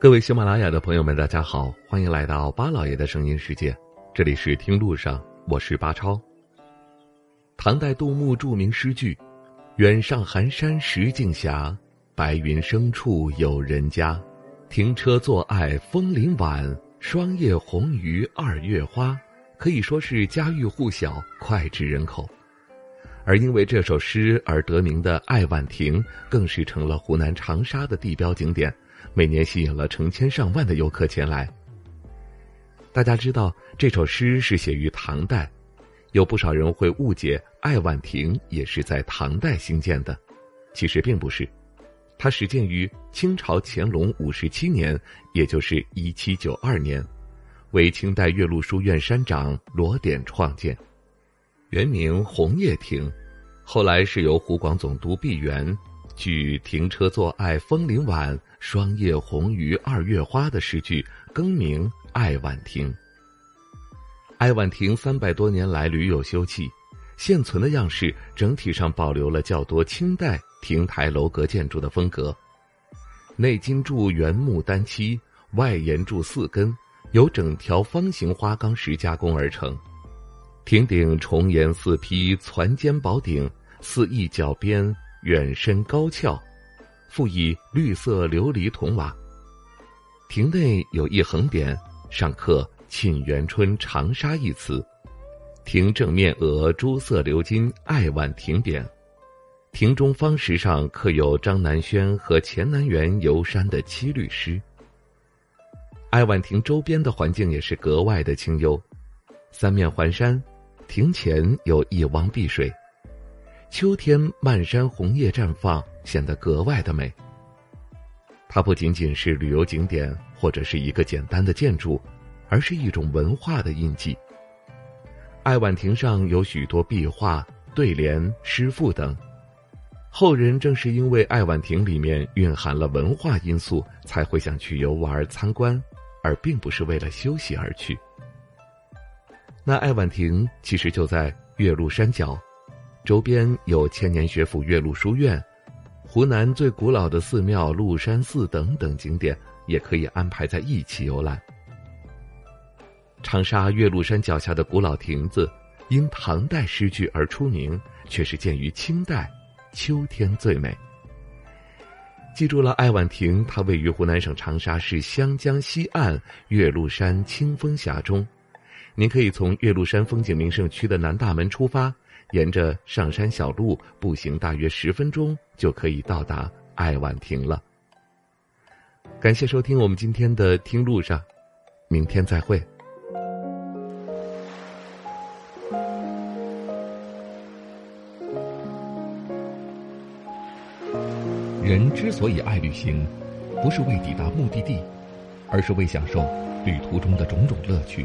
各位喜马拉雅的朋友们，大家好，欢迎来到巴老爷的声音世界。这里是听路上，我是巴超。唐代杜牧著名诗句：“远上寒山石径斜，白云深处有人家。停车坐爱枫林晚，霜叶红于二月花。”可以说是家喻户晓、脍炙人口。而因为这首诗而得名的爱晚亭，更是成了湖南长沙的地标景点。每年吸引了成千上万的游客前来。大家知道这首诗是写于唐代，有不少人会误解爱晚亭也是在唐代兴建的，其实并不是，它始建于清朝乾隆五十七年，也就是一七九二年，为清代岳麓书院山长罗典创建，原名红叶亭，后来是由湖广总督毕沅据“停车坐爱枫林晚”。霜叶红于二月花的诗句更名爱晚亭。爱晚亭三百多年来屡有修葺，现存的样式整体上保留了较多清代亭台楼阁建筑的风格。内金柱原木单漆，外檐柱四根，由整条方形花岗石加工而成。亭顶重檐四披，攒尖宝顶，四翼角边，远深高峭，复以绿色琉璃筒瓦。亭内有一横匾，上刻“沁园春·长沙”一词。亭正面额朱色鎏金“爱晚亭”匾。亭中方石上刻有张南轩和钱南园游山的七律诗。爱晚亭周边的环境也是格外的清幽，三面环山，亭前有一汪碧水。秋天漫山红叶绽放。显得格外的美。它不仅仅是旅游景点或者是一个简单的建筑，而是一种文化的印记。爱晚亭上有许多壁画、对联、诗赋等，后人正是因为爱晚亭里面蕴含了文化因素，才会想去游玩参观，而并不是为了休息而去。那爱晚亭其实就在岳麓山脚，周边有千年学府岳麓书院。湖南最古老的寺庙鹿山寺等等景点，也可以安排在一起游览。长沙岳麓山脚下的古老亭子，因唐代诗句而出名，却是建于清代，秋天最美。记住了，爱晚亭，它位于湖南省长沙市湘江西岸岳麓山清风峡中。您可以从岳麓山风景名胜区的南大门出发。沿着上山小路步行，大约十分钟就可以到达爱晚亭了。感谢收听我们今天的听路上，明天再会。人之所以爱旅行，不是为抵达目的地，而是为享受旅途中的种种乐趣。